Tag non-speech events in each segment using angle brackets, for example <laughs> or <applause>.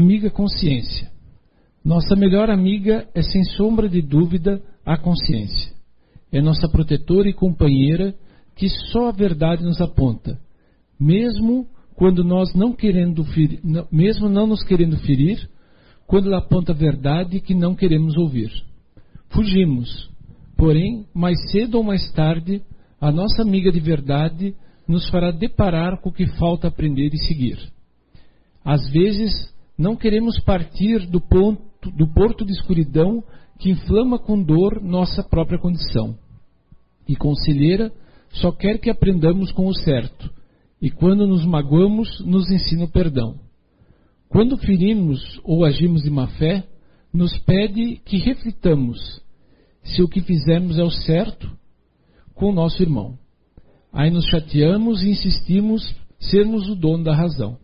amiga consciência. Nossa melhor amiga é, sem sombra de dúvida, a consciência. É nossa protetora e companheira que só a verdade nos aponta, mesmo quando nós não querendo ferir, mesmo não nos querendo ferir, quando ela aponta a verdade que não queremos ouvir. Fugimos, porém, mais cedo ou mais tarde, a nossa amiga de verdade nos fará deparar com o que falta aprender e seguir. Às vezes, não queremos partir do, ponto, do porto de escuridão que inflama com dor nossa própria condição. E conselheira só quer que aprendamos com o certo, e quando nos magoamos, nos ensina o perdão. Quando ferimos ou agimos de má fé, nos pede que reflitamos se o que fizemos é o certo com o nosso irmão. Aí nos chateamos e insistimos sermos o dono da razão.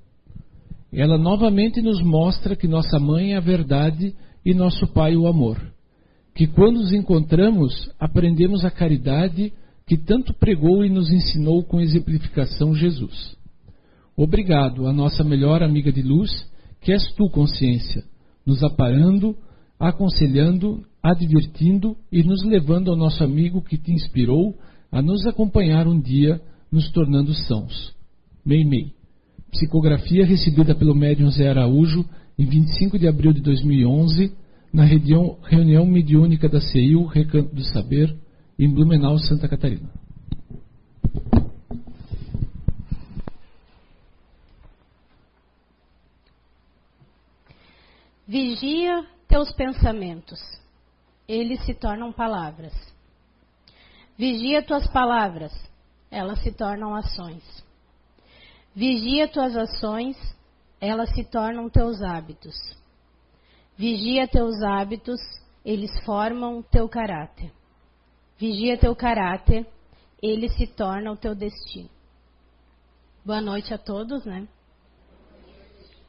Ela novamente nos mostra que nossa mãe é a verdade e nosso pai o amor. Que quando nos encontramos, aprendemos a caridade que tanto pregou e nos ensinou com exemplificação Jesus. Obrigado, a nossa melhor amiga de luz, que és tu, consciência, nos aparando, aconselhando, advertindo e nos levando ao nosso amigo que te inspirou a nos acompanhar um dia, nos tornando sãos. Meimei. Psicografia recebida pelo médium Zé Araújo em 25 de abril de 2011, na reunião, reunião mediúnica da CEIU, Recanto do Saber, em Blumenau, Santa Catarina. Vigia teus pensamentos, eles se tornam palavras. Vigia tuas palavras, elas se tornam ações. Vigia tuas ações, elas se tornam teus hábitos. Vigia teus hábitos, eles formam teu caráter. Vigia teu caráter, ele se torna o teu destino. Boa noite a todos, né?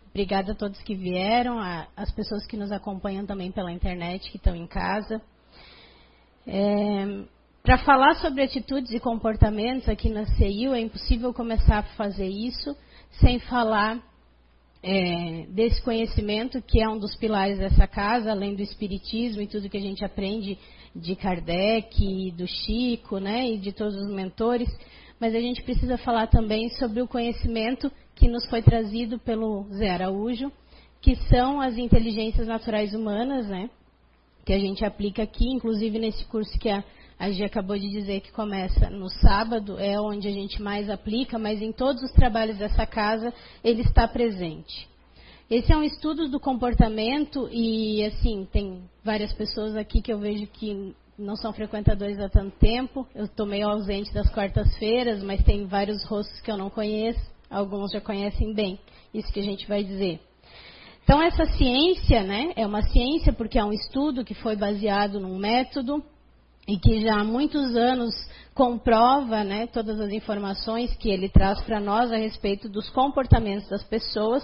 Obrigada a todos que vieram, a, as pessoas que nos acompanham também pela internet, que estão em casa. É, Para falar sobre atitudes e comportamentos aqui na CIU, é impossível começar a fazer isso sem falar é, desse conhecimento que é um dos pilares dessa casa, além do espiritismo e tudo que a gente aprende de Kardec, do Chico, né, e de todos os mentores. Mas a gente precisa falar também sobre o conhecimento que nos foi trazido pelo Zé Araújo, que são as inteligências naturais humanas, né? Que a gente aplica aqui, inclusive nesse curso que a, a Gia acabou de dizer que começa no sábado, é onde a gente mais aplica, mas em todos os trabalhos dessa casa ele está presente. Esse é um estudo do comportamento e, assim, tem várias pessoas aqui que eu vejo que não são frequentadores há tanto tempo. Eu estou meio ausente das quartas-feiras, mas tem vários rostos que eu não conheço. Alguns já conhecem bem. Isso que a gente vai dizer. Então, essa ciência, né, é uma ciência porque é um estudo que foi baseado num método e que já há muitos anos comprova né, todas as informações que ele traz para nós a respeito dos comportamentos das pessoas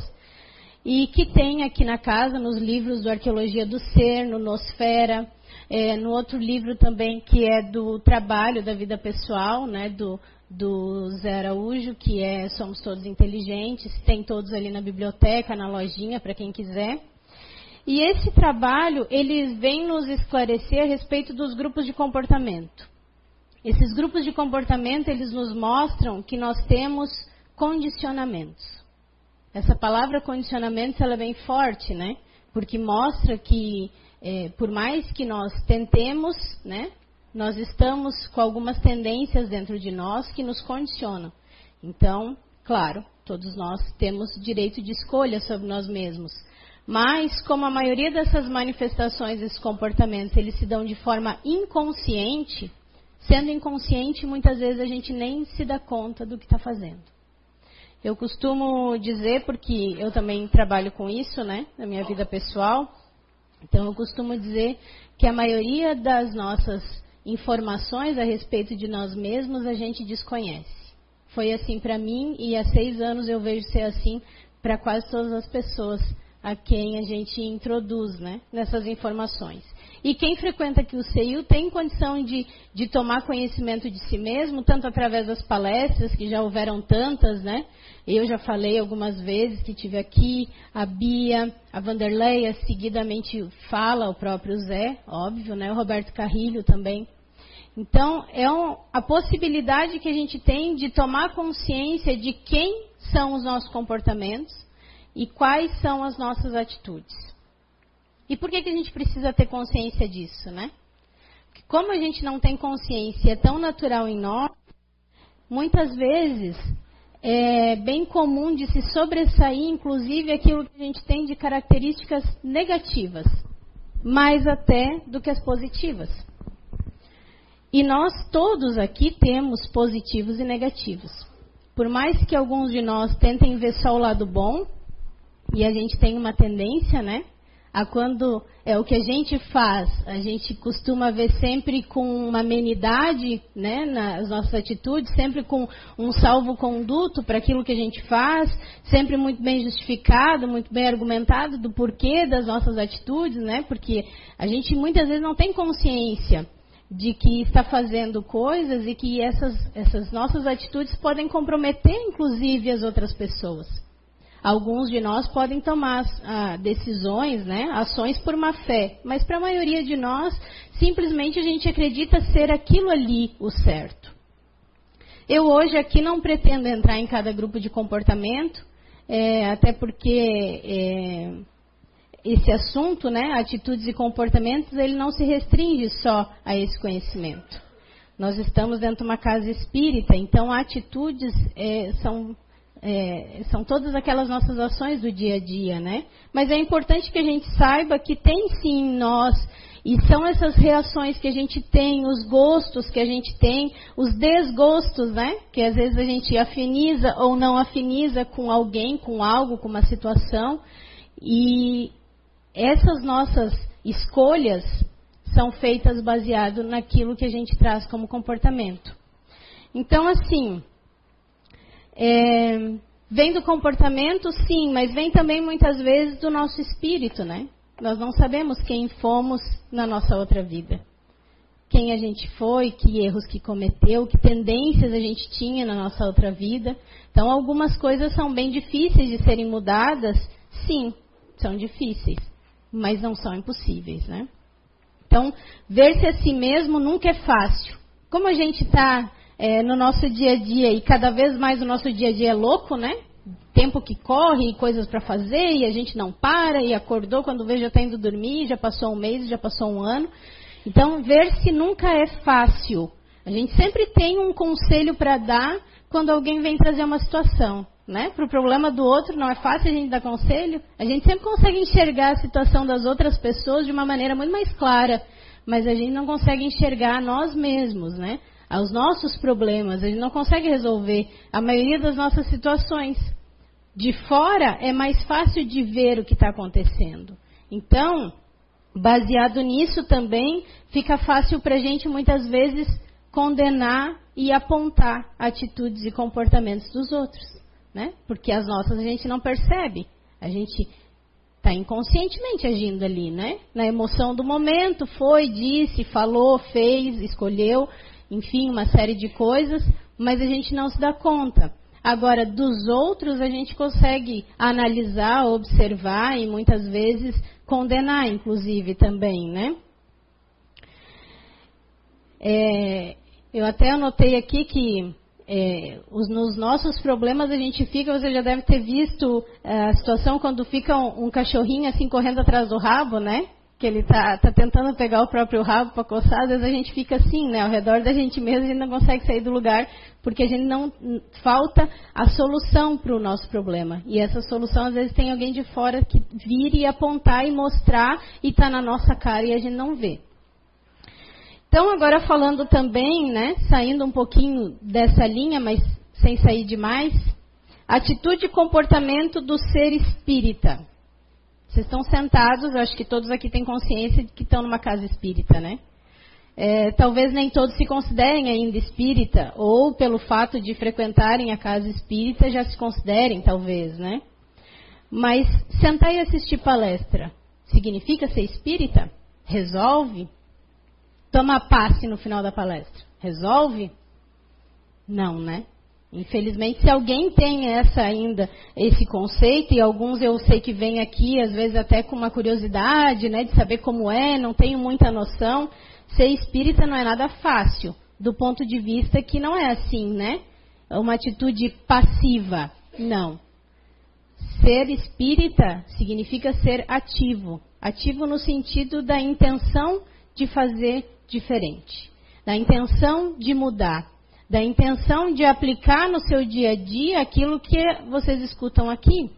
e que tem aqui na casa, nos livros do Arqueologia do Ser, no Nosfera, é, no outro livro também que é do trabalho da vida pessoal, né, do, do Zé Araújo, que é Somos Todos Inteligentes, tem todos ali na biblioteca, na lojinha, para quem quiser. E esse trabalho, eles vem nos esclarecer a respeito dos grupos de comportamento. Esses grupos de comportamento, eles nos mostram que nós temos condicionamentos. Essa palavra condicionamentos, ela é bem forte, né? Porque mostra que, é, por mais que nós tentemos, né? nós estamos com algumas tendências dentro de nós que nos condicionam. Então, claro, todos nós temos direito de escolha sobre nós mesmos. Mas, como a maioria dessas manifestações, esses comportamentos, eles se dão de forma inconsciente, sendo inconsciente, muitas vezes a gente nem se dá conta do que está fazendo. Eu costumo dizer, porque eu também trabalho com isso, né, na minha vida pessoal, então eu costumo dizer que a maioria das nossas informações a respeito de nós mesmos a gente desconhece. Foi assim para mim e há seis anos eu vejo ser assim para quase todas as pessoas a quem a gente introduz né, nessas informações. E quem frequenta aqui o CEIU tem condição de, de tomar conhecimento de si mesmo, tanto através das palestras, que já houveram tantas, né? Eu já falei algumas vezes que tive aqui, a Bia, a Vanderleia, seguidamente fala o próprio Zé, óbvio, né? O Roberto Carrilho também. Então, é um, a possibilidade que a gente tem de tomar consciência de quem são os nossos comportamentos e quais são as nossas atitudes. E por que, que a gente precisa ter consciência disso, né? Porque como a gente não tem consciência, é tão natural em nós, muitas vezes é bem comum de se sobressair, inclusive, aquilo que a gente tem de características negativas, mais até do que as positivas. E nós todos aqui temos positivos e negativos. Por mais que alguns de nós tentem ver só o lado bom, e a gente tem uma tendência, né? A quando é o que a gente faz, a gente costuma ver sempre com uma amenidade, né, nas nossas atitudes, sempre com um salvo-conduto para aquilo que a gente faz, sempre muito bem justificado, muito bem argumentado do porquê das nossas atitudes, né? Porque a gente muitas vezes não tem consciência de que está fazendo coisas e que essas, essas nossas atitudes podem comprometer, inclusive, as outras pessoas. Alguns de nós podem tomar ah, decisões, né, ações por má fé, mas para a maioria de nós, simplesmente a gente acredita ser aquilo ali o certo. Eu hoje aqui não pretendo entrar em cada grupo de comportamento, é, até porque é, esse assunto, né, atitudes e comportamentos, ele não se restringe só a esse conhecimento. Nós estamos dentro de uma casa espírita, então atitudes é, são, é, são todas aquelas nossas ações do dia a dia, né? Mas é importante que a gente saiba que tem sim nós, e são essas reações que a gente tem, os gostos que a gente tem, os desgostos, né? Que às vezes a gente afiniza ou não afiniza com alguém, com algo, com uma situação. E essas nossas escolhas são feitas baseado naquilo que a gente traz como comportamento. Então, assim, é, vem do comportamento, sim, mas vem também muitas vezes do nosso espírito, né? Nós não sabemos quem fomos na nossa outra vida. Quem a gente foi, que erros que cometeu, que tendências a gente tinha na nossa outra vida. Então, algumas coisas são bem difíceis de serem mudadas, sim, são difíceis mas não são impossíveis, né? Então, ver-se a si mesmo nunca é fácil. Como a gente está é, no nosso dia a dia e cada vez mais o nosso dia a dia é louco, né? Tempo que corre e coisas para fazer e a gente não para e acordou quando vê já está indo dormir, já passou um mês, já passou um ano. Então, ver-se nunca é fácil. A gente sempre tem um conselho para dar quando alguém vem trazer uma situação né? Para o problema do outro não é fácil a gente dar conselho. A gente sempre consegue enxergar a situação das outras pessoas de uma maneira muito mais clara, mas a gente não consegue enxergar nós mesmos, né? Os nossos problemas, a gente não consegue resolver a maioria das nossas situações. De fora é mais fácil de ver o que está acontecendo. Então, baseado nisso também, fica fácil para a gente muitas vezes condenar e apontar atitudes e comportamentos dos outros né? Porque as nossas a gente não percebe. A gente está inconscientemente agindo ali, né? Na emoção do momento, foi, disse, falou, fez, escolheu, enfim, uma série de coisas, mas a gente não se dá conta. Agora, dos outros, a gente consegue analisar, observar e muitas vezes condenar, inclusive, também, né? É, eu até anotei aqui que é, os, nos nossos problemas a gente fica, você já deve ter visto é, a situação quando fica um, um, cachorrinho assim correndo atrás do rabo, né? Que ele tá, tá tentando pegar o próprio rabo para coçar, às vezes a gente fica assim, né? Ao redor da gente mesmo, a gente não consegue sair do lugar, porque a gente não falta a solução para o nosso problema. E essa solução, às vezes, tem alguém de fora que vire e apontar e mostrar e está na nossa cara e a gente não vê. Então, agora falando também, né, saindo um pouquinho dessa linha, mas sem sair demais, atitude e comportamento do ser espírita. Vocês estão sentados, acho que todos aqui têm consciência de que estão numa casa espírita, né? É, talvez nem todos se considerem ainda espírita, ou pelo fato de frequentarem a casa espírita já se considerem, talvez, né? Mas sentar e assistir palestra significa ser espírita? resolve? Tomar passe no final da palestra, resolve? Não, né? Infelizmente, se alguém tem essa ainda, esse conceito, e alguns eu sei que vêm aqui, às vezes até com uma curiosidade, né, de saber como é, não tenho muita noção, ser espírita não é nada fácil, do ponto de vista que não é assim, né? É uma atitude passiva. Não. Ser espírita significa ser ativo. Ativo no sentido da intenção de fazer diferente, da intenção de mudar, da intenção de aplicar no seu dia a dia aquilo que vocês escutam aqui,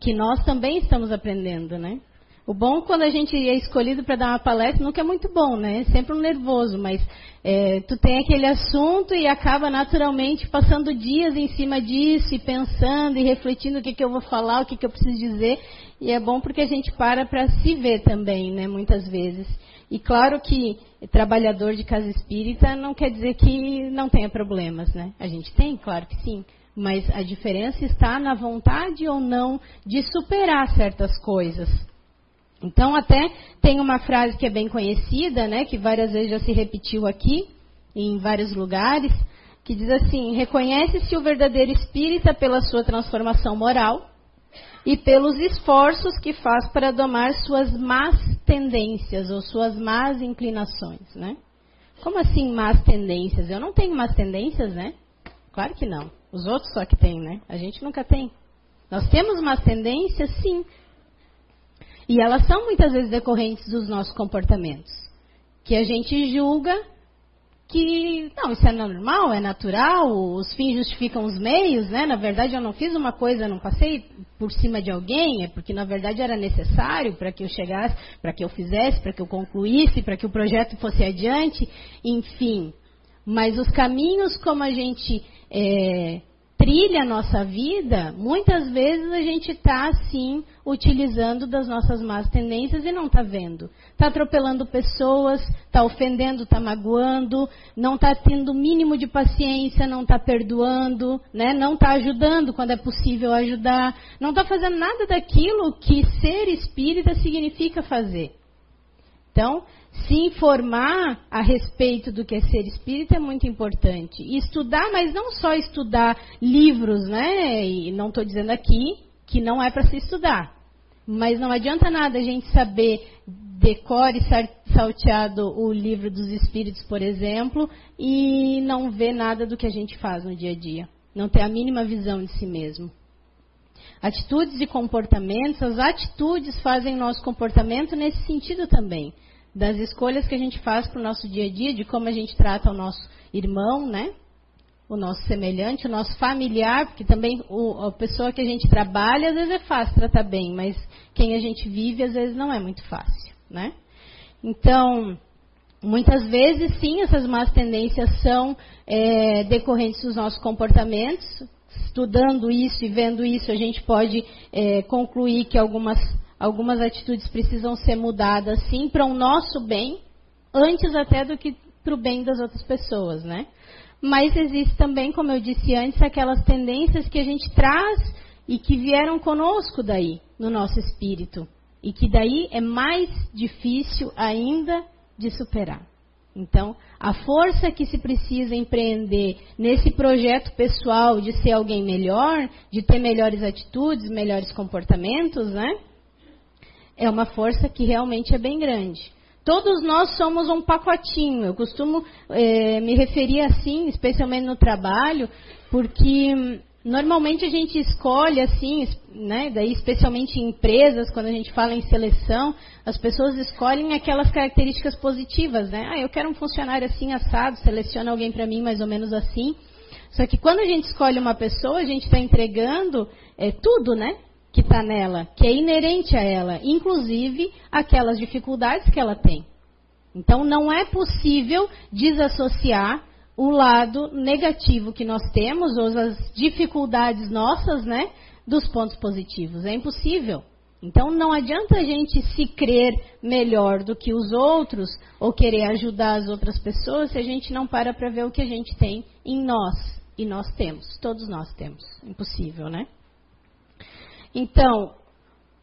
que nós também estamos aprendendo, né? O bom quando a gente é escolhido para dar uma palestra nunca é muito bom, né? É sempre um nervoso, mas é, tu tem aquele assunto e acaba naturalmente passando dias em cima disso e pensando e refletindo o que, que eu vou falar, o que, que eu preciso dizer. E é bom porque a gente para para se ver também, né? Muitas vezes. E claro que trabalhador de casa espírita não quer dizer que não tenha problemas, né? A gente tem, claro que sim. Mas a diferença está na vontade ou não de superar certas coisas. Então, até tem uma frase que é bem conhecida, né, que várias vezes já se repetiu aqui, em vários lugares, que diz assim: reconhece-se o verdadeiro espírita pela sua transformação moral e pelos esforços que faz para domar suas más tendências ou suas más inclinações, né? Como assim más tendências? Eu não tenho más tendências, né? Claro que não. Os outros só que têm, né? A gente nunca tem. Nós temos más tendências, sim. E elas são muitas vezes decorrentes dos nossos comportamentos. Que a gente julga que não, isso é normal, é natural, os fins justificam os meios, né? Na verdade, eu não fiz uma coisa, não passei por cima de alguém, é porque na verdade era necessário para que eu chegasse, para que eu fizesse, para que eu concluísse, para que o projeto fosse adiante, enfim. Mas os caminhos como a gente é, trilha a nossa vida, muitas vezes a gente está, assim, utilizando das nossas más tendências e não está vendo. Está atropelando pessoas, está ofendendo, está magoando, não está tendo o mínimo de paciência, não está perdoando, né? não está ajudando quando é possível ajudar, não está fazendo nada daquilo que ser espírita significa fazer. Então, se informar a respeito do que é ser espírita é muito importante. E estudar, mas não só estudar livros, né? E não estou dizendo aqui que não é para se estudar. Mas não adianta nada a gente saber decore salteado o livro dos espíritos, por exemplo, e não ver nada do que a gente faz no dia a dia. Não ter a mínima visão de si mesmo. Atitudes e comportamentos, as atitudes fazem nosso comportamento nesse sentido também das escolhas que a gente faz para o nosso dia a dia, de como a gente trata o nosso irmão, né? O nosso semelhante, o nosso familiar, porque também o, a pessoa que a gente trabalha, às vezes é fácil tratar bem, mas quem a gente vive, às vezes não é muito fácil, né? Então, muitas vezes, sim, essas más tendências são é, decorrentes dos nossos comportamentos. Estudando isso e vendo isso, a gente pode é, concluir que algumas algumas atitudes precisam ser mudadas, sim, para o nosso bem, antes até do que para o bem das outras pessoas, né? Mas existe também, como eu disse antes, aquelas tendências que a gente traz e que vieram conosco daí, no nosso espírito. E que daí é mais difícil ainda de superar. Então, a força que se precisa empreender nesse projeto pessoal de ser alguém melhor, de ter melhores atitudes, melhores comportamentos, né? É uma força que realmente é bem grande. Todos nós somos um pacotinho. Eu costumo é, me referir assim, especialmente no trabalho, porque hum, normalmente a gente escolhe assim, né, daí especialmente em empresas, quando a gente fala em seleção, as pessoas escolhem aquelas características positivas, né? Ah, eu quero um funcionário assim assado, seleciona alguém para mim mais ou menos assim. Só que quando a gente escolhe uma pessoa, a gente está entregando é, tudo, né? Que está nela, que é inerente a ela, inclusive aquelas dificuldades que ela tem. Então, não é possível desassociar o lado negativo que nós temos, ou as dificuldades nossas, né, dos pontos positivos. É impossível. Então, não adianta a gente se crer melhor do que os outros ou querer ajudar as outras pessoas se a gente não para para ver o que a gente tem em nós. E nós temos, todos nós temos. Impossível, né? Então,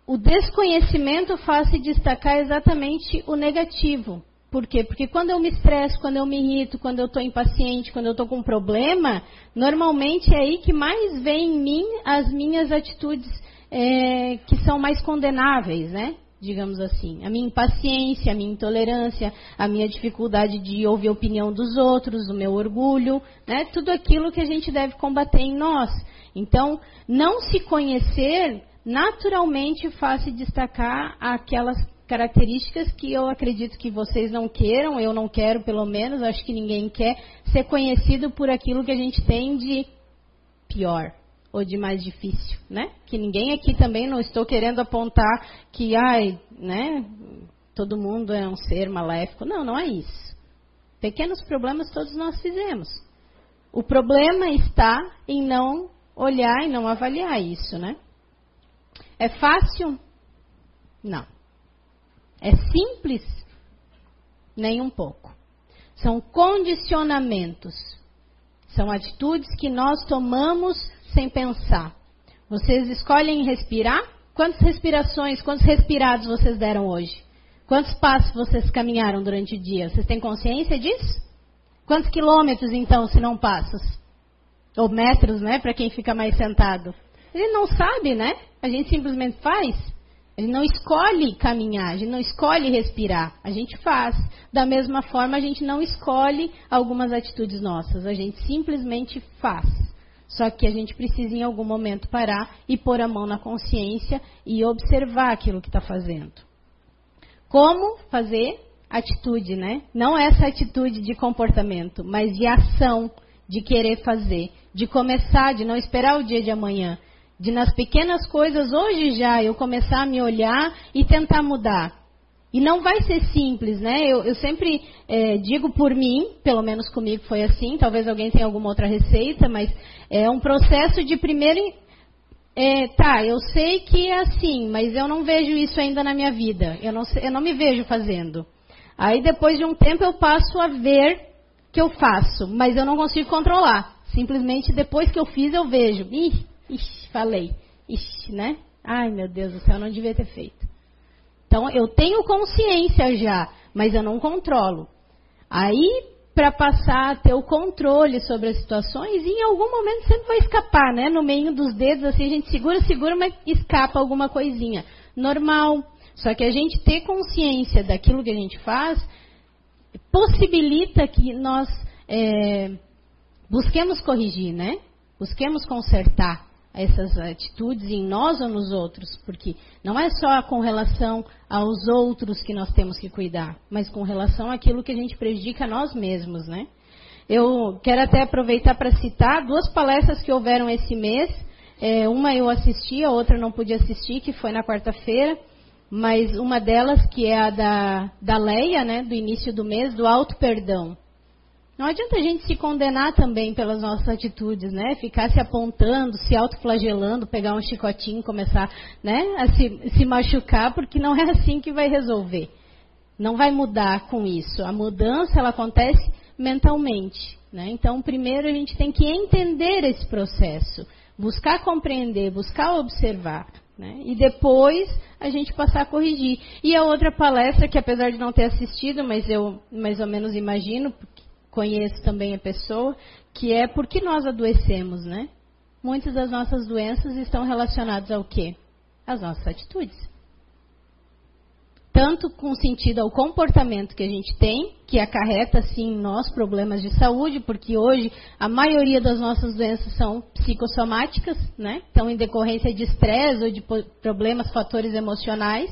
o desconhecimento faz se destacar exatamente o negativo. Por quê? Porque quando eu me estresso, quando eu me irrito, quando eu estou impaciente, quando eu estou com um problema, normalmente é aí que mais vem em mim as minhas atitudes é, que são mais condenáveis, né? Digamos assim. A minha impaciência, a minha intolerância, a minha dificuldade de ouvir a opinião dos outros, o meu orgulho, né? Tudo aquilo que a gente deve combater em nós. Então, não se conhecer naturalmente faz se destacar aquelas características que eu acredito que vocês não queiram, eu não quero pelo menos, acho que ninguém quer ser conhecido por aquilo que a gente tem de pior ou de mais difícil, né? Que ninguém aqui também não estou querendo apontar que, ai, né, todo mundo é um ser maléfico. Não, não é isso. Pequenos problemas todos nós fizemos. O problema está em não olhar e não avaliar isso, né? É fácil? Não. É simples? Nem um pouco. São condicionamentos. São atitudes que nós tomamos sem pensar. Vocês escolhem respirar? Quantas respirações, quantos respirados vocês deram hoje? Quantos passos vocês caminharam durante o dia? Vocês têm consciência disso? Quantos quilômetros, então, se não passos? Ou metros, né, para quem fica mais sentado? Ele não sabe, né? A gente simplesmente faz. Ele não escolhe caminhar, a gente não escolhe respirar, a gente faz. Da mesma forma, a gente não escolhe algumas atitudes nossas, a gente simplesmente faz. Só que a gente precisa em algum momento parar e pôr a mão na consciência e observar aquilo que está fazendo. Como fazer atitude, né? Não essa atitude de comportamento, mas de ação, de querer fazer, de começar, de não esperar o dia de amanhã, de nas pequenas coisas hoje já eu começar a me olhar e tentar mudar. E não vai ser simples, né? Eu, eu sempre é, digo por mim, pelo menos comigo foi assim, talvez alguém tenha alguma outra receita, mas é um processo de primeiro. É, tá, eu sei que é assim, mas eu não vejo isso ainda na minha vida. Eu não, eu não me vejo fazendo. Aí depois de um tempo eu passo a ver que eu faço, mas eu não consigo controlar. Simplesmente depois que eu fiz eu vejo. Ih, Ixi, falei. Ixi, né? Ai, meu Deus do céu, não devia ter feito. Então, eu tenho consciência já, mas eu não controlo. Aí, para passar a ter o controle sobre as situações, em algum momento sempre vai escapar, né? No meio dos dedos, assim, a gente segura, segura, mas escapa alguma coisinha. Normal. Só que a gente ter consciência daquilo que a gente faz possibilita que nós é, busquemos corrigir, né? Busquemos consertar essas atitudes em nós ou nos outros, porque não é só com relação aos outros que nós temos que cuidar, mas com relação àquilo que a gente prejudica a nós mesmos, né? Eu quero até aproveitar para citar duas palestras que houveram esse mês. É, uma eu assisti, a outra não pude assistir, que foi na quarta-feira. Mas uma delas, que é a da, da Leia, né, do início do mês, do auto perdão. Não adianta a gente se condenar também pelas nossas atitudes, né? Ficar se apontando, se autoflagelando, pegar um chicotinho, começar né, a se, se machucar, porque não é assim que vai resolver. Não vai mudar com isso. A mudança ela acontece mentalmente. Né? Então, primeiro a gente tem que entender esse processo, buscar compreender, buscar observar. Né? E depois a gente passar a corrigir. E a outra palestra, que apesar de não ter assistido, mas eu mais ou menos imagino, conheço também a pessoa, que é por que nós adoecemos, né? Muitas das nossas doenças estão relacionadas ao quê? Às nossas atitudes. Tanto com sentido ao comportamento que a gente tem, que acarreta, sim, nós problemas de saúde, porque hoje a maioria das nossas doenças são psicossomáticas, né? Então, em decorrência de estresse ou de problemas, fatores emocionais.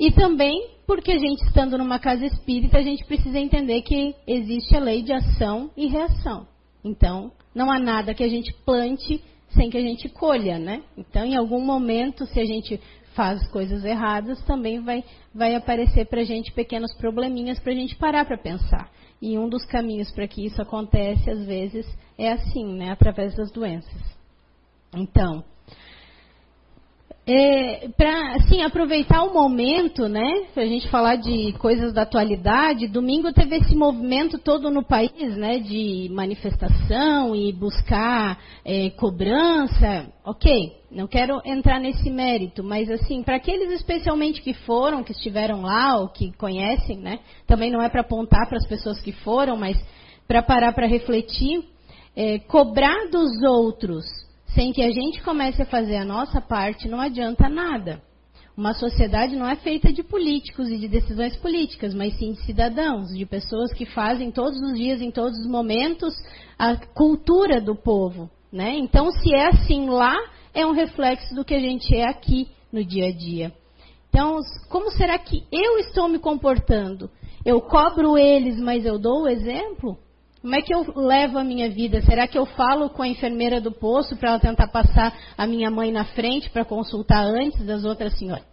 E também porque a gente, estando numa casa espírita, a gente precisa entender que existe a lei de ação e reação. Então, não há nada que a gente plante sem que a gente colha, né? Então, em algum momento, se a gente faz coisas erradas, também vai, vai aparecer para a gente pequenos probleminhas para a gente parar para pensar. E um dos caminhos para que isso acontece, às vezes, é assim, né? Através das doenças. Então, é, para assim aproveitar o momento, né? Para a gente falar de coisas da atualidade. Domingo teve esse movimento todo no país, né? De manifestação e buscar é, cobrança. Ok, não quero entrar nesse mérito, mas assim para aqueles especialmente que foram, que estiveram lá ou que conhecem, né? Também não é para apontar para as pessoas que foram, mas para parar para refletir, é, cobrar dos outros sem que a gente comece a fazer a nossa parte, não adianta nada. Uma sociedade não é feita de políticos e de decisões políticas, mas sim de cidadãos, de pessoas que fazem todos os dias, em todos os momentos, a cultura do povo. Né? Então, se é assim lá, é um reflexo do que a gente é aqui no dia a dia. Então, como será que eu estou me comportando? Eu cobro eles, mas eu dou o exemplo? Como é que eu levo a minha vida? Será que eu falo com a enfermeira do posto para ela tentar passar a minha mãe na frente para consultar antes das outras senhoras?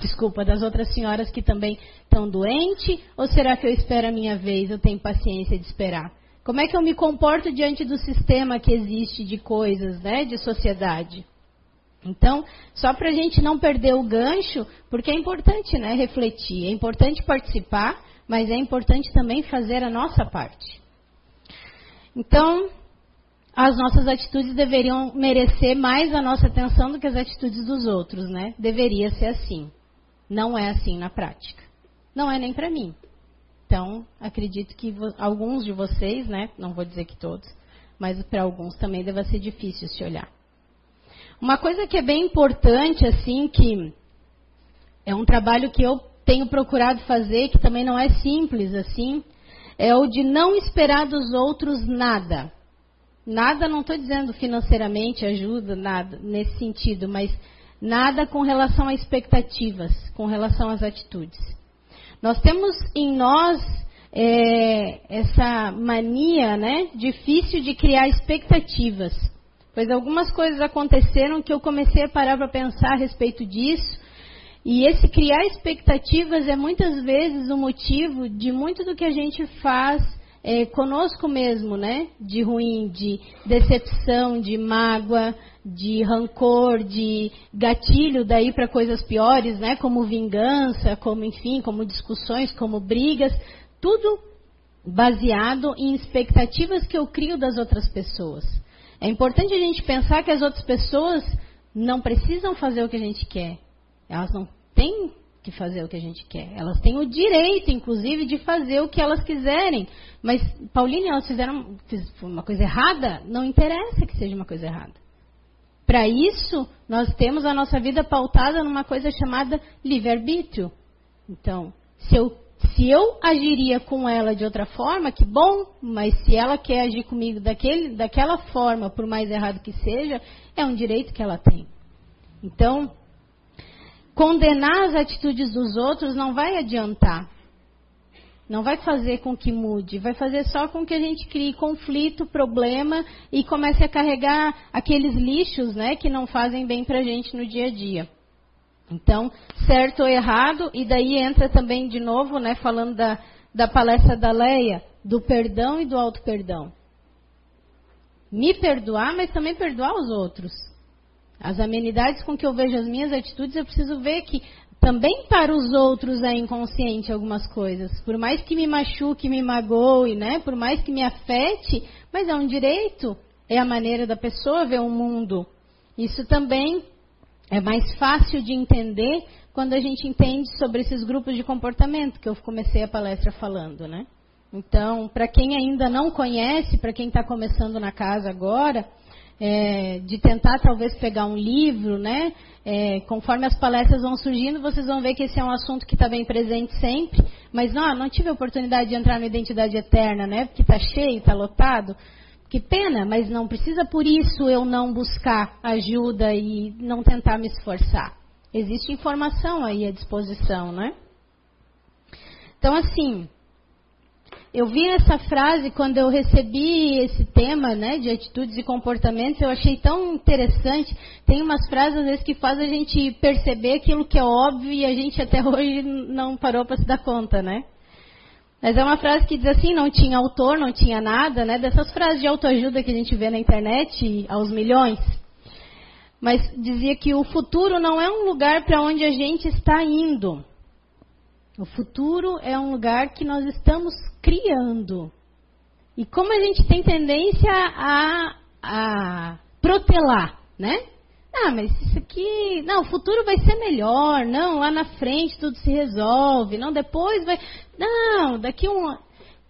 Desculpa, das outras senhoras que também estão doentes? Ou será que eu espero a minha vez? Eu tenho paciência de esperar? Como é que eu me comporto diante do sistema que existe de coisas, né, de sociedade? Então, só para a gente não perder o gancho, porque é importante né, refletir, é importante participar, mas é importante também fazer a nossa parte. Então, as nossas atitudes deveriam merecer mais a nossa atenção do que as atitudes dos outros, né? Deveria ser assim. Não é assim na prática. Não é nem para mim. Então, acredito que alguns de vocês, né? Não vou dizer que todos, mas para alguns também deve ser difícil se olhar. Uma coisa que é bem importante, assim, que é um trabalho que eu tenho procurado fazer, que também não é simples, assim, é o de não esperar dos outros nada. Nada, não estou dizendo financeiramente, ajuda, nada nesse sentido, mas nada com relação a expectativas, com relação às atitudes. Nós temos em nós é, essa mania, né, difícil de criar expectativas. Pois algumas coisas aconteceram que eu comecei a parar para pensar a respeito disso e esse criar expectativas é muitas vezes o motivo de muito do que a gente faz é, conosco mesmo, né? De ruim, de decepção, de mágoa, de rancor, de gatilho daí para coisas piores, né? Como vingança, como enfim, como discussões, como brigas, tudo baseado em expectativas que eu crio das outras pessoas. É importante a gente pensar que as outras pessoas não precisam fazer o que a gente quer. Elas não têm que fazer o que a gente quer. Elas têm o direito, inclusive, de fazer o que elas quiserem. Mas, Pauline, elas fizeram uma coisa errada? Não interessa que seja uma coisa errada. Para isso, nós temos a nossa vida pautada numa coisa chamada livre-arbítrio. Então, se eu, se eu agiria com ela de outra forma, que bom, mas se ela quer agir comigo daquele, daquela forma, por mais errado que seja, é um direito que ela tem. Então, condenar as atitudes dos outros não vai adiantar. Não vai fazer com que mude, vai fazer só com que a gente crie conflito, problema e comece a carregar aqueles lixos, né, que não fazem bem para a gente no dia a dia. Então, certo ou errado, e daí entra também de novo, né, falando da, da palestra da Leia, do perdão e do auto-perdão. Me perdoar, mas também perdoar os outros. As amenidades com que eu vejo as minhas atitudes, eu preciso ver que também para os outros é inconsciente algumas coisas. Por mais que me machuque, me magoe, né? Por mais que me afete, mas é um direito. É a maneira da pessoa ver o mundo. Isso também é mais fácil de entender quando a gente entende sobre esses grupos de comportamento que eu comecei a palestra falando, né? Então, para quem ainda não conhece, para quem está começando na casa agora, é, de tentar talvez pegar um livro, né? É, conforme as palestras vão surgindo, vocês vão ver que esse é um assunto que está bem presente sempre. Mas não, não tive a oportunidade de entrar na identidade eterna, né? Porque está cheio, está lotado. Que pena, mas não precisa por isso eu não buscar ajuda e não tentar me esforçar. Existe informação aí à disposição, né? Então, assim, eu vi essa frase quando eu recebi esse tema, né, de atitudes e comportamentos, eu achei tão interessante. Tem umas frases às vezes que fazem a gente perceber aquilo que é óbvio e a gente até <laughs> hoje não parou para se dar conta, né? Mas é uma frase que diz assim, não tinha autor, não tinha nada, né? Dessas frases de autoajuda que a gente vê na internet aos milhões. mas dizia que o futuro não é um lugar para onde a gente está indo. O futuro é um lugar que nós estamos criando. E como a gente tem tendência a, a protelar, né? Ah, mas isso aqui. Não, o futuro vai ser melhor. Não, lá na frente tudo se resolve. Não, depois vai. Não, daqui um.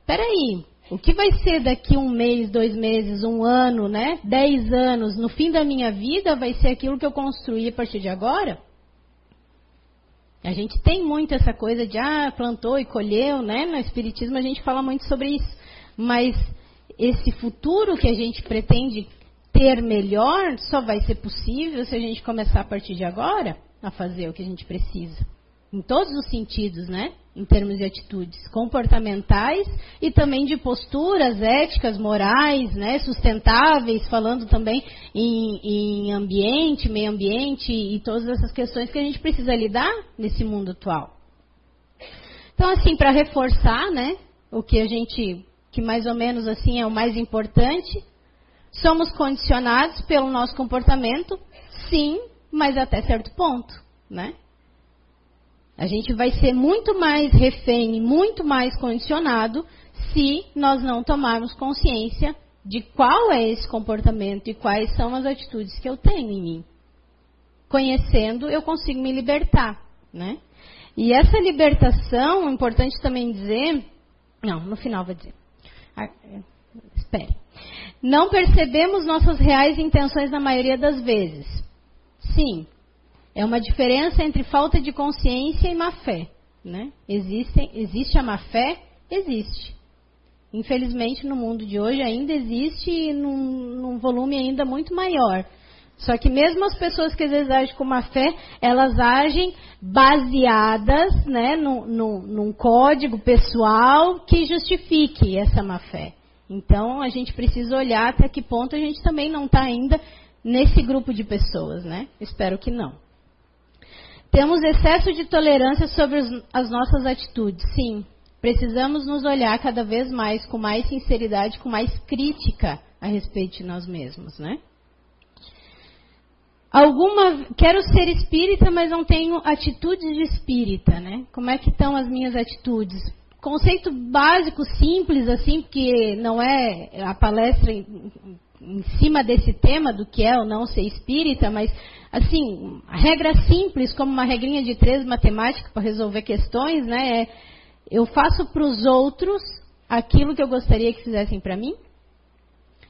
Peraí. O que vai ser daqui um mês, dois meses, um ano, né? Dez anos, no fim da minha vida, vai ser aquilo que eu construí a partir de agora? A gente tem muito essa coisa de, ah, plantou e colheu, né? No Espiritismo a gente fala muito sobre isso. Mas esse futuro que a gente pretende ter melhor só vai ser possível se a gente começar a partir de agora a fazer o que a gente precisa. Em todos os sentidos, né? Em termos de atitudes comportamentais e também de posturas éticas, morais, né? Sustentáveis, falando também em, em ambiente, meio ambiente e todas essas questões que a gente precisa lidar nesse mundo atual. Então, assim, para reforçar, né? O que a gente, que mais ou menos assim é o mais importante, Somos condicionados pelo nosso comportamento? Sim, mas até certo ponto, né? A gente vai ser muito mais refém e muito mais condicionado se nós não tomarmos consciência de qual é esse comportamento e quais são as atitudes que eu tenho em mim. Conhecendo, eu consigo me libertar, né? E essa libertação, importante também dizer, não, no final vou dizer. Ah, é, espere. Não percebemos nossas reais intenções na maioria das vezes. Sim, é uma diferença entre falta de consciência e má fé. Né? Existe, a má fé? Existe. Infelizmente, no mundo de hoje ainda existe num, num volume ainda muito maior. Só que mesmo as pessoas que às vezes agem com má fé, elas agem baseadas né, no, num código pessoal que justifique essa má fé. Então a gente precisa olhar até que ponto a gente também não está ainda nesse grupo de pessoas, né? Espero que não. Temos excesso de tolerância sobre as nossas atitudes, sim. Precisamos nos olhar cada vez mais com mais sinceridade, com mais crítica a respeito de nós mesmos, né? Alguma, quero ser espírita, mas não tenho atitudes de espírita, né? Como é que estão as minhas atitudes? conceito básico, simples, assim, porque não é a palestra em, cima desse tema do que é ou não ser espírita, mas, assim, regra simples, como uma regrinha de três matemática para resolver questões, né? É, eu faço para os outros aquilo que eu gostaria que fizessem para mim.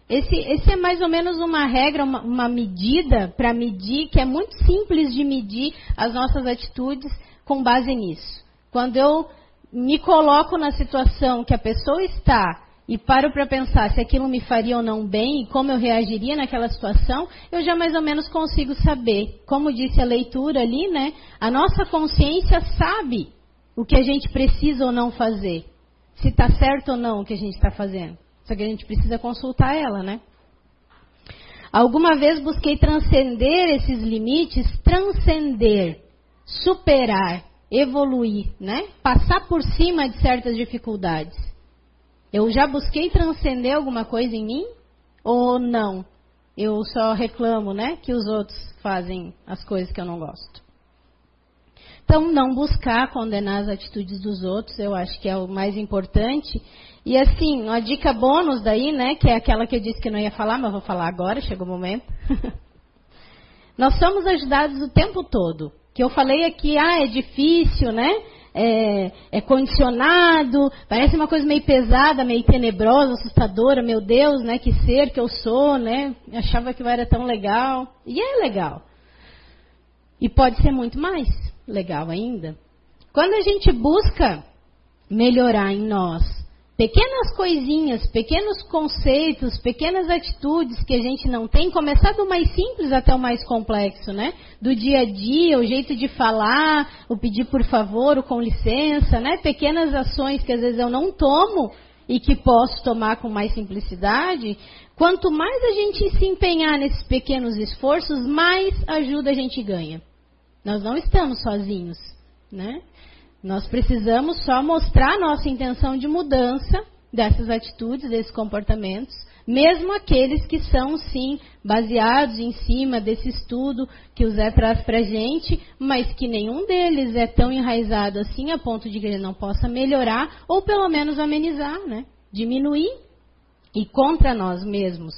Esse, esse, é mais ou menos uma regra, uma, uma medida para medir, que é muito simples de medir as nossas atitudes com base nisso. Quando eu me coloco na situação que a pessoa está e paro para pensar se aquilo me faria ou não bem e como eu reagiria naquela situação, eu já mais ou menos consigo saber. Como disse a leitura ali, né? A nossa consciência sabe o que a gente precisa ou não fazer. Se está certo ou não o que a gente está fazendo. Só que a gente precisa consultar ela, né? Alguma vez busquei transcender esses limites, transcender, superar, evoluir, né? Passar por cima de certas dificuldades. Eu já busquei transcender alguma coisa em mim ou não? Eu só reclamo, né, que os outros fazem as coisas que eu não gosto. Então, não buscar condenar as atitudes dos outros, eu acho que é o mais importante. E assim, uma dica bônus daí, né, que é aquela que eu disse que não ia falar, mas vou falar agora, chegou o momento. <laughs> Nós somos ajudados o tempo todo que eu falei aqui, ah, é difícil, né? É, é, condicionado, parece uma coisa meio pesada, meio tenebrosa, assustadora, meu Deus, né? Que ser que eu sou, né? Achava que eu era tão legal. E é legal. E pode ser muito mais legal ainda. Quando a gente busca melhorar em nós pequenas coisinhas, pequenos conceitos, pequenas atitudes que a gente não tem, começar do mais simples até o mais complexo, né? Do dia a dia, o jeito de falar, o pedir por favor, o com licença, né? Pequenas ações que às vezes eu não tomo e que posso tomar com mais simplicidade. Quanto mais a gente se empenhar nesses pequenos esforços, mais ajuda a gente ganha. Nós não estamos sozinhos, né? Nós precisamos só mostrar nossa intenção de mudança dessas atitudes, desses comportamentos, mesmo aqueles que são, sim, baseados em cima desse estudo que o Zé traz para a gente, mas que nenhum deles é tão enraizado assim a ponto de que ele não possa melhorar ou pelo menos amenizar, né? diminuir e contra nós mesmos.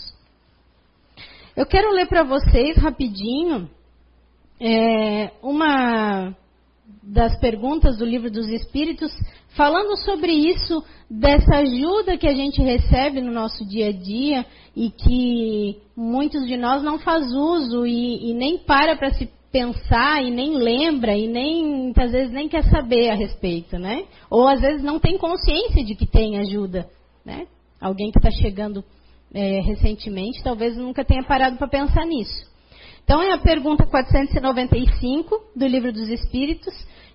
Eu quero ler para vocês rapidinho é, uma das perguntas do livro dos Espíritos, falando sobre isso, dessa ajuda que a gente recebe no nosso dia a dia e que muitos de nós não faz uso e, e nem para para se pensar e nem lembra e nem muitas vezes nem quer saber a respeito, né? Ou às vezes não tem consciência de que tem ajuda, né? Alguém que está chegando é, recentemente talvez nunca tenha parado para pensar nisso. Então é a pergunta 495 do Livro dos Espíritos,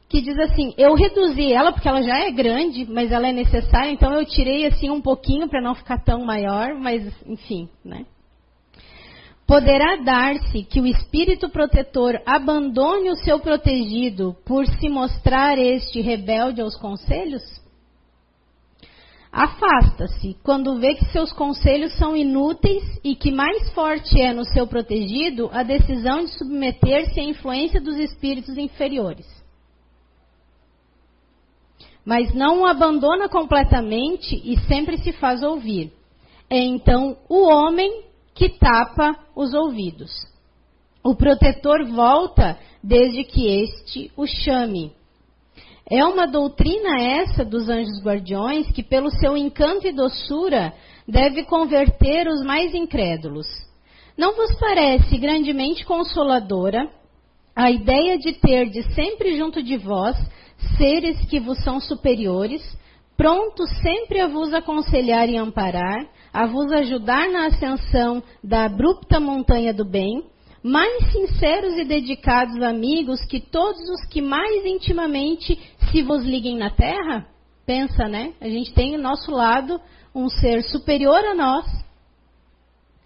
que diz assim: Eu reduzi ela porque ela já é grande, mas ela é necessária, então eu tirei assim um pouquinho para não ficar tão maior, mas enfim, né? Poderá dar-se que o espírito protetor abandone o seu protegido por se mostrar este rebelde aos conselhos? Afasta-se quando vê que seus conselhos são inúteis e que mais forte é no seu protegido a decisão de submeter-se à influência dos espíritos inferiores. Mas não o abandona completamente e sempre se faz ouvir. É então o homem que tapa os ouvidos. O protetor volta desde que este o chame é uma doutrina essa dos anjos guardiões que, pelo seu encanto e doçura, deve converter os mais incrédulos. Não vos parece grandemente consoladora a ideia de ter de sempre junto de vós seres que vos são superiores, prontos sempre a vos aconselhar e amparar, a vos ajudar na ascensão da abrupta montanha do bem, mais sinceros e dedicados amigos que todos os que mais intimamente se vos liguem na terra? Pensa, né? A gente tem ao nosso lado um ser superior a nós,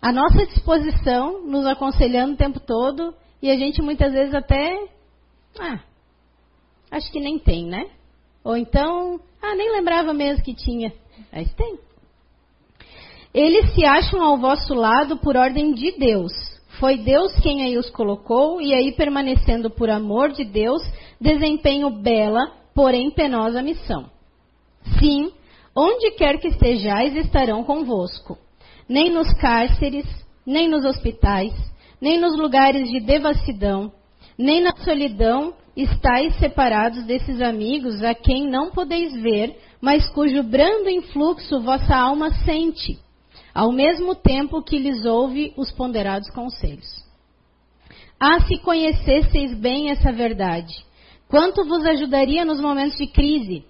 à nossa disposição, nos aconselhando o tempo todo, e a gente muitas vezes até. Ah, acho que nem tem, né? Ou então, ah, nem lembrava mesmo que tinha. Mas tem. Eles se acham ao vosso lado por ordem de Deus, foi Deus quem aí os colocou, e aí, permanecendo por amor de Deus, desempenho bela, porém penosa missão. Sim, onde quer que estejais, estarão convosco. Nem nos cárceres, nem nos hospitais, nem nos lugares de devassidão, nem na solidão estáis separados desses amigos a quem não podeis ver, mas cujo brando influxo vossa alma sente ao mesmo tempo que lhes ouve os ponderados conselhos. Ah, se conhecesseis bem essa verdade, quanto vos ajudaria nos momentos de crise,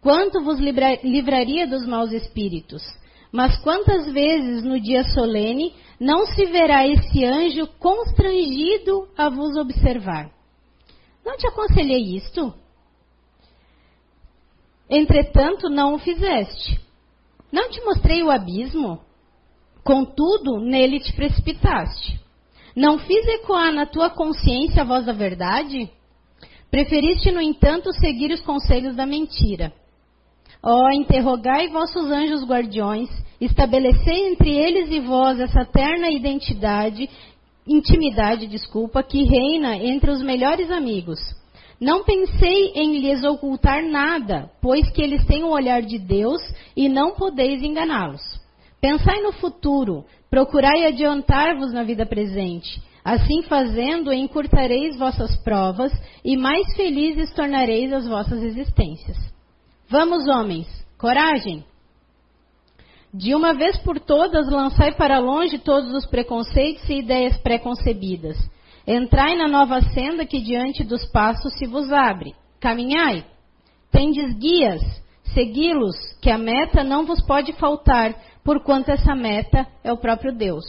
quanto vos livraria dos maus espíritos. Mas quantas vezes no dia solene não se verá esse anjo constrangido a vos observar? Não te aconselhei isto? Entretanto, não o fizeste. Não te mostrei o abismo? Contudo, nele te precipitaste. Não fiz ecoar na tua consciência a voz da verdade? Preferiste, no entanto, seguir os conselhos da mentira. Ó, oh, interrogai vossos anjos guardiões, estabelecei entre eles e vós essa terna identidade, intimidade, desculpa, que reina entre os melhores amigos. Não pensei em lhes ocultar nada, pois que eles têm o olhar de Deus e não podeis enganá-los. Pensai no futuro, procurai adiantar-vos na vida presente. Assim fazendo, encurtareis vossas provas e mais felizes tornareis as vossas existências. Vamos, homens, coragem! De uma vez por todas, lançai para longe todos os preconceitos e ideias preconcebidas. Entrai na nova senda que diante dos passos se vos abre. Caminhai. Tendes guias, segui-los, que a meta não vos pode faltar, porquanto essa meta é o próprio Deus.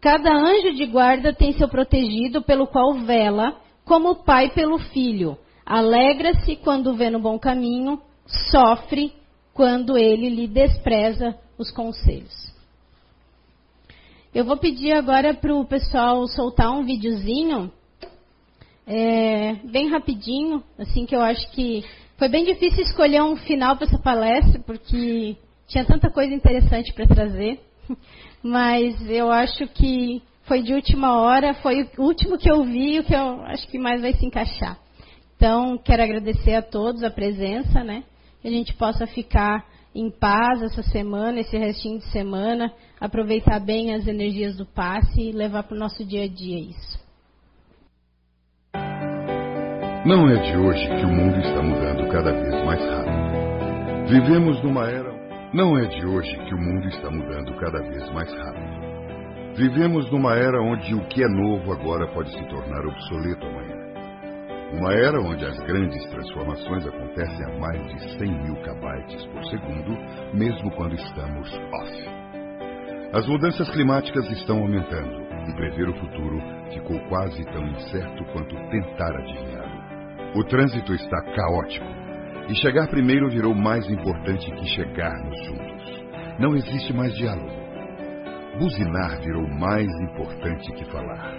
Cada anjo de guarda tem seu protegido, pelo qual vela, como o pai pelo filho. Alegra-se quando vê no bom caminho, sofre quando ele lhe despreza os conselhos. Eu vou pedir agora para o pessoal soltar um videozinho, é, bem rapidinho, assim que eu acho que foi bem difícil escolher um final para essa palestra, porque tinha tanta coisa interessante para trazer. <laughs> Mas eu acho que foi de última hora, foi o último que eu vi, o que eu acho que mais vai se encaixar. Então, quero agradecer a todos a presença, né? Que a gente possa ficar em paz essa semana, esse restinho de semana, aproveitar bem as energias do passe e levar para o nosso dia a dia isso. Não é de hoje que o mundo está mudando cada vez mais rápido. Vivemos numa era. Não é de hoje que o mundo está mudando cada vez mais rápido. Vivemos numa era onde o que é novo agora pode se tornar obsoleto amanhã. Uma era onde as grandes transformações acontecem a mais de 100 mil kbytes por segundo, mesmo quando estamos off. As mudanças climáticas estão aumentando e prever o futuro ficou quase tão incerto quanto tentar adivinhá-lo. O trânsito está caótico e chegar primeiro virou mais importante que chegarmos juntos. Não existe mais diálogo. Buzinar virou mais importante que falar.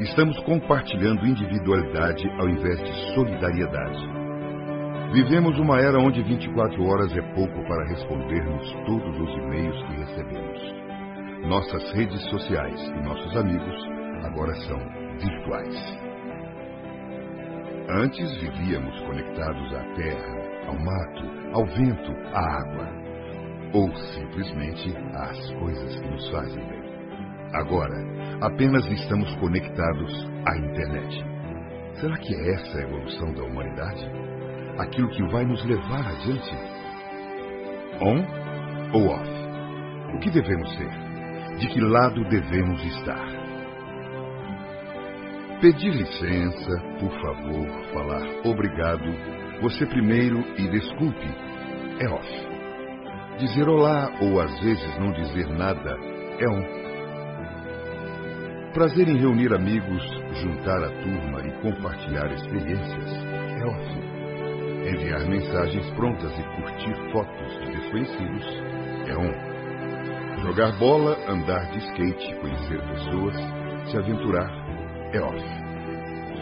Estamos compartilhando individualidade ao invés de solidariedade. Vivemos uma era onde 24 horas é pouco para respondermos todos os e-mails que recebemos. Nossas redes sociais e nossos amigos agora são virtuais. Antes vivíamos conectados à terra, ao mato, ao vento, à água ou simplesmente às coisas que nos fazem bem. Agora, apenas estamos conectados à internet. Será que é essa a evolução da humanidade? Aquilo que vai nos levar adiante? On ou off? O que devemos ser? De que lado devemos estar? Pedir licença, por favor, falar obrigado, você primeiro e desculpe, é off. Dizer olá ou às vezes não dizer nada é on. Prazer em reunir amigos, juntar a turma e compartilhar experiências é off. Enviar mensagens prontas e curtir fotos de desconhecidos é on. Jogar bola, andar de skate, conhecer pessoas, se aventurar é off.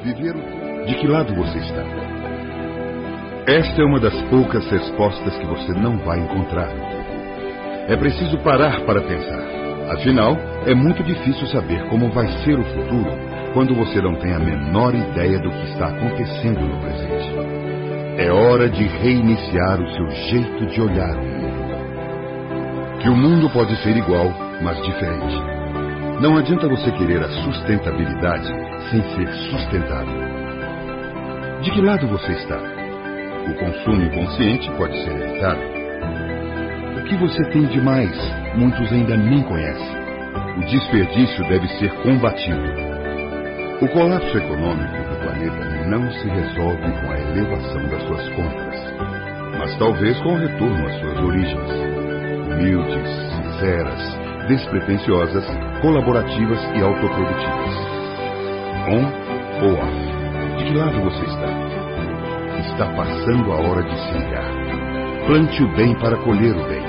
Viver. De que lado você está? Esta é uma das poucas respostas que você não vai encontrar. É preciso parar para pensar. Afinal, é muito difícil saber como vai ser o futuro quando você não tem a menor ideia do que está acontecendo no presente. É hora de reiniciar o seu jeito de olhar o mundo. Que o mundo pode ser igual, mas diferente. Não adianta você querer a sustentabilidade sem ser sustentável. De que lado você está? O consumo inconsciente pode ser evitado que você tem de mais, muitos ainda nem conhecem. O desperdício deve ser combatido. O colapso econômico do planeta não se resolve com a elevação das suas contas, mas talvez com o retorno às suas origens. Humildes, sinceras, despretensiosas, colaborativas e autoprodutivas. On ou off? De que lado você está? Está passando a hora de se ligar. Plante o bem para colher o bem.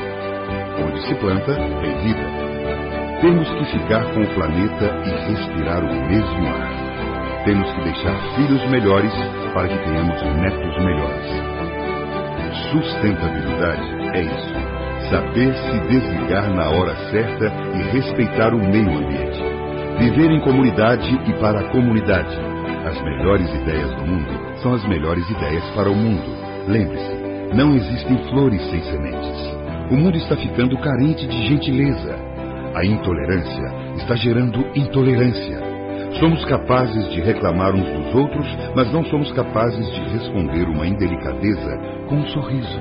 Onde se planta, tem vida. Temos que ficar com o planeta e respirar o mesmo ar. Temos que deixar filhos melhores para que tenhamos netos melhores. Sustentabilidade é isso. Saber se desligar na hora certa e respeitar o meio ambiente. Viver em comunidade e para a comunidade. As melhores ideias do mundo são as melhores ideias para o mundo. Lembre-se, não existem flores sem sementes. O mundo está ficando carente de gentileza. A intolerância está gerando intolerância. Somos capazes de reclamar uns dos outros, mas não somos capazes de responder uma indelicadeza com um sorriso.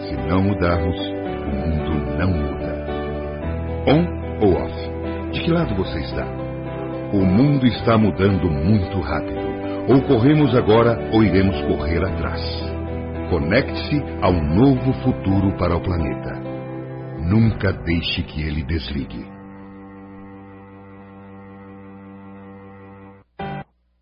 Se não mudarmos, o mundo não muda. On ou off? De que lado você está? O mundo está mudando muito rápido. Ou corremos agora ou iremos correr atrás. Conecte-se a um novo futuro para o planeta. Nunca deixe que ele desligue.